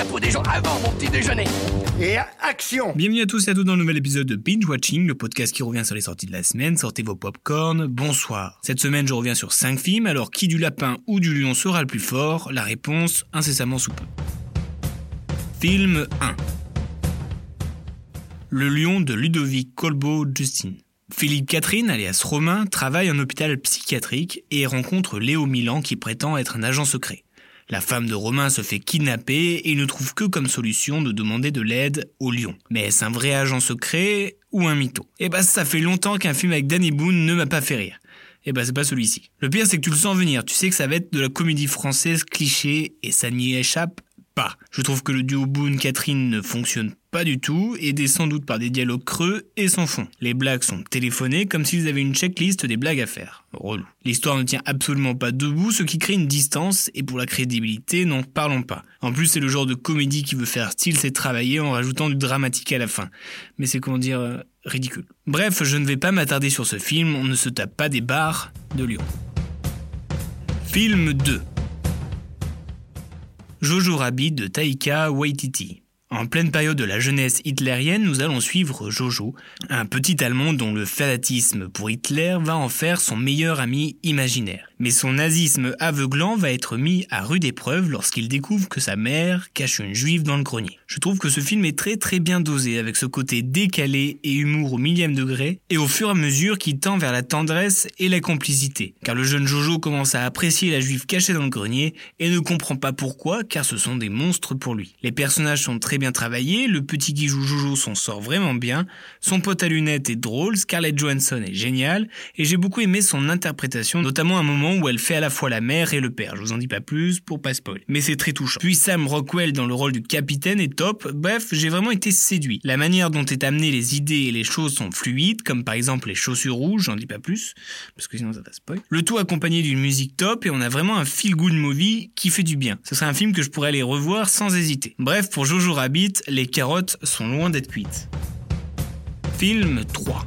la peau des gens avant mon petit déjeuner. Et action Bienvenue à tous et à toutes dans le nouvel épisode de Binge Watching, le podcast qui revient sur les sorties de la semaine. Sortez vos popcorn, bonsoir. Cette semaine, je reviens sur 5 films, alors qui du lapin ou du lion sera le plus fort? La réponse, incessamment sous peu. Film 1 Le lion de Ludovic Colbeau Justin. Philippe Catherine, alias Romain, travaille en hôpital psychiatrique et rencontre Léo Milan qui prétend être un agent secret. La femme de Romain se fait kidnapper et ne trouve que comme solution de demander de l'aide au lion. Mais est-ce un vrai agent secret ou un mytho? Eh ben ça fait longtemps qu'un film avec Danny Boone ne m'a pas fait rire. Eh ben c'est pas celui-ci. Le pire c'est que tu le sens venir, tu sais que ça va être de la comédie française cliché et ça n'y échappe Je trouve que le duo Boone-Catherine ne fonctionne pas du tout, aidé sans doute par des dialogues creux et sans fond. Les blagues sont téléphonées comme s'ils avaient une checklist des blagues à faire. Relou. L'histoire ne tient absolument pas debout, ce qui crée une distance, et pour la crédibilité, n'en parlons pas. En plus, c'est le genre de comédie qui veut faire style, c'est travailler en rajoutant du dramatique à la fin. Mais c'est comment dire, euh, ridicule. Bref, je ne vais pas m'attarder sur ce film, on ne se tape pas des barres de Lyon. Film 2 Jojo Rabbit de Taika Waititi. En pleine période de la jeunesse hitlérienne, nous allons suivre Jojo, un petit Allemand dont le fanatisme pour Hitler va en faire son meilleur ami imaginaire. Mais son nazisme aveuglant va être mis à rude épreuve lorsqu'il découvre que sa mère cache une juive dans le grenier. Je trouve que ce film est très très bien dosé avec ce côté décalé et humour au millième degré et au fur et à mesure qui tend vers la tendresse et la complicité. Car le jeune Jojo commence à apprécier la juive cachée dans le grenier et ne comprend pas pourquoi car ce sont des monstres pour lui. Les personnages sont très bien travaillés, le petit qui joue Jojo s'en sort vraiment bien, son pote à lunettes est drôle, Scarlett Johansson est géniale et j'ai beaucoup aimé son interprétation, notamment un moment où elle fait à la fois la mère et le père. Je vous en dis pas plus pour pas spoil. Mais c'est très touchant. Puis Sam Rockwell dans le rôle du capitaine est top. Bref, j'ai vraiment été séduit. La manière dont est amenée les idées et les choses sont fluides, comme par exemple les chaussures rouges, j'en dis pas plus, parce que sinon ça va spoil. Le tout accompagné d'une musique top et on a vraiment un feel good movie qui fait du bien. Ce serait un film que je pourrais aller revoir sans hésiter. Bref, pour Jojo Rabbit, les carottes sont loin d'être cuites. Film 3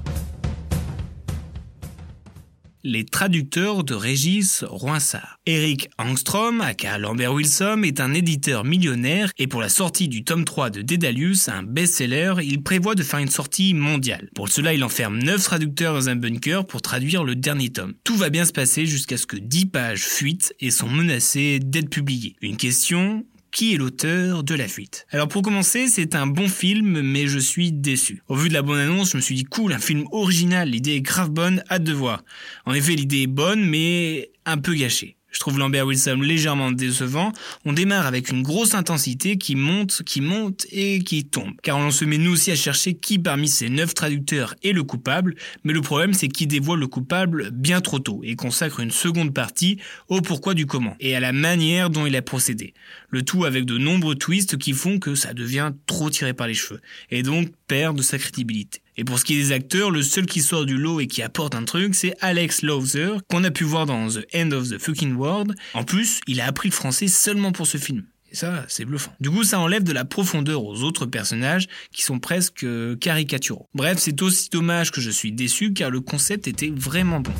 les traducteurs de Régis Roinsard. Eric Angstrom, aka Lambert Wilson, est un éditeur millionnaire et pour la sortie du tome 3 de Dédalius, un best-seller, il prévoit de faire une sortie mondiale. Pour cela, il enferme 9 traducteurs dans un bunker pour traduire le dernier tome. Tout va bien se passer jusqu'à ce que 10 pages fuitent et sont menacées d'être publiées. Une question, qui est l'auteur de la fuite? Alors pour commencer, c'est un bon film, mais je suis déçu. Au vu de la bonne annonce, je me suis dit cool, un film original, l'idée est grave bonne, hâte de voir. En effet, l'idée est bonne, mais un peu gâchée. Je trouve Lambert Wilson légèrement décevant. On démarre avec une grosse intensité qui monte, qui monte et qui tombe. Car on se met nous aussi à chercher qui parmi ces neuf traducteurs est le coupable, mais le problème c'est qu'il dévoile le coupable bien trop tôt et consacre une seconde partie au pourquoi du comment et à la manière dont il a procédé. Le tout avec de nombreux twists qui font que ça devient trop tiré par les cheveux et donc perd de sa crédibilité. Et pour ce qui est des acteurs, le seul qui sort du lot et qui apporte un truc, c'est Alex Lowther, qu'on a pu voir dans The End of the Fucking World. En plus, il a appris le français seulement pour ce film. Et ça, c'est bluffant. Du coup, ça enlève de la profondeur aux autres personnages qui sont presque caricaturaux. Bref, c'est aussi dommage que je suis déçu car le concept était vraiment bon.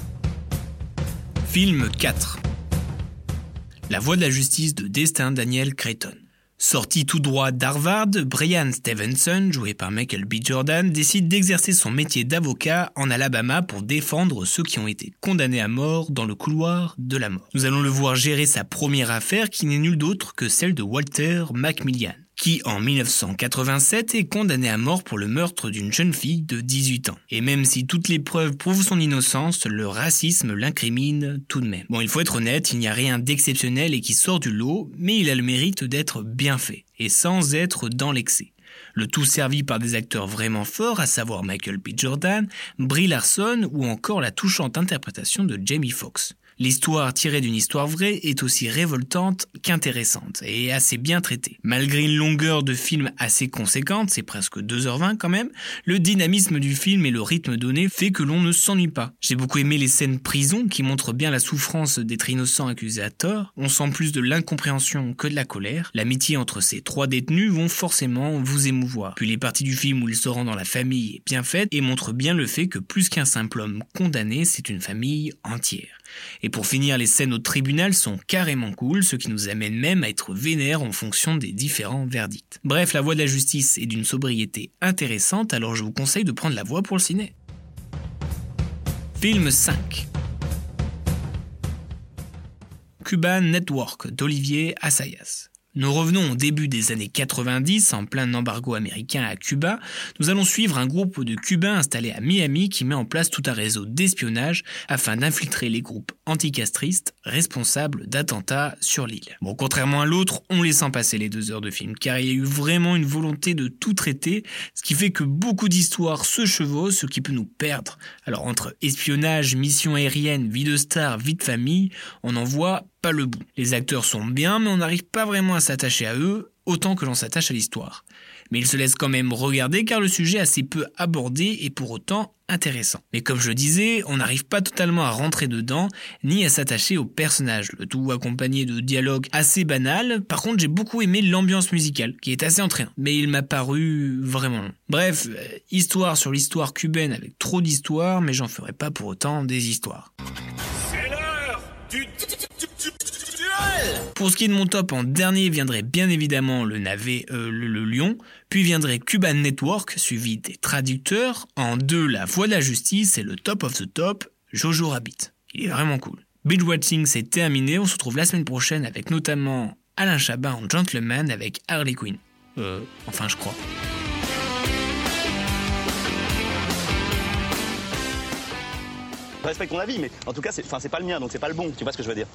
Film 4 La voix de la justice de Destin Daniel Creighton. Sorti tout droit d'Harvard, Brian Stevenson, joué par Michael B. Jordan, décide d'exercer son métier d'avocat en Alabama pour défendre ceux qui ont été condamnés à mort dans le couloir de la mort. Nous allons le voir gérer sa première affaire qui n'est nulle d'autre que celle de Walter Macmillan qui en 1987 est condamné à mort pour le meurtre d'une jeune fille de 18 ans. Et même si toutes les preuves prouvent son innocence, le racisme l'incrimine tout de même. Bon, il faut être honnête, il n'y a rien d'exceptionnel et qui sort du lot, mais il a le mérite d'être bien fait, et sans être dans l'excès. Le tout servi par des acteurs vraiment forts, à savoir Michael B. Jordan, Brie Larson ou encore la touchante interprétation de Jamie Foxx. L'histoire tirée d'une histoire vraie est aussi révoltante qu'intéressante et assez bien traitée. Malgré une longueur de film assez conséquente, c'est presque 2h20 quand même, le dynamisme du film et le rythme donné fait que l'on ne s'ennuie pas. J'ai beaucoup aimé les scènes prison qui montrent bien la souffrance d'être innocent accusé à tort. On sent plus de l'incompréhension que de la colère. L'amitié entre ces trois détenus vont forcément vous émouvoir. Puis les parties du film où il se rend dans la famille est bien faite et montre bien le fait que plus qu'un simple homme condamné, c'est une famille entière. Et pour finir, les scènes au tribunal sont carrément cool, ce qui nous amène même à être vénère en fonction des différents verdicts. Bref, la voix de la justice est d'une sobriété intéressante, alors je vous conseille de prendre la voix pour le ciné. Film 5 Cuban Network d'Olivier Assayas. Nous revenons au début des années 90, en plein embargo américain à Cuba. Nous allons suivre un groupe de Cubains installés à Miami qui met en place tout un réseau d'espionnage afin d'infiltrer les groupes anticastristes responsables d'attentats sur l'île. Bon, contrairement à l'autre, on les sent passer les deux heures de film, car il y a eu vraiment une volonté de tout traiter, ce qui fait que beaucoup d'histoires se chevauchent, ce qui peut nous perdre. Alors entre espionnage, mission aérienne, vie de star, vie de famille, on en voit pas le bout. Les acteurs sont bien, mais on n'arrive pas vraiment à s'attacher à eux autant que l'on s'attache à l'histoire. Mais ils se laissent quand même regarder car le sujet est assez peu abordé et pour autant intéressant. Mais comme je le disais, on n'arrive pas totalement à rentrer dedans, ni à s'attacher aux personnages, le tout accompagné de dialogues assez banals. Par contre, j'ai beaucoup aimé l'ambiance musicale, qui est assez entraînante, mais il m'a paru vraiment long. Bref, euh, histoire sur l'histoire cubaine avec trop d'histoires, mais j'en ferai pas pour autant des histoires. C'est l'heure du pour ce qui est de mon top, en dernier viendrait bien évidemment le navet, euh, le, lion, puis viendrait Cuban Network, suivi des traducteurs, en deux la voix de la justice et le top of the top, Jojo Rabbit. Il est vraiment cool. Binge Watching c'est terminé, on se retrouve la semaine prochaine avec notamment Alain Chabat en Gentleman avec Harley Quinn. Euh, enfin je crois. Je respecte ton avis, mais en tout cas, c'est pas le mien, donc c'est pas le bon, tu vois ce que je veux dire?